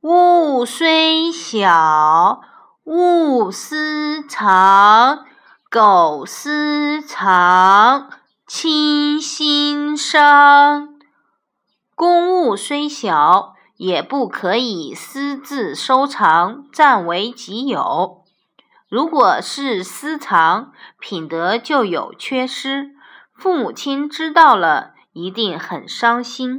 物虽小勿私藏苟私藏亲心伤公物虽小也不可以私自收藏占为己有。如果是私藏品德就有缺失父母亲知道了一定很伤心。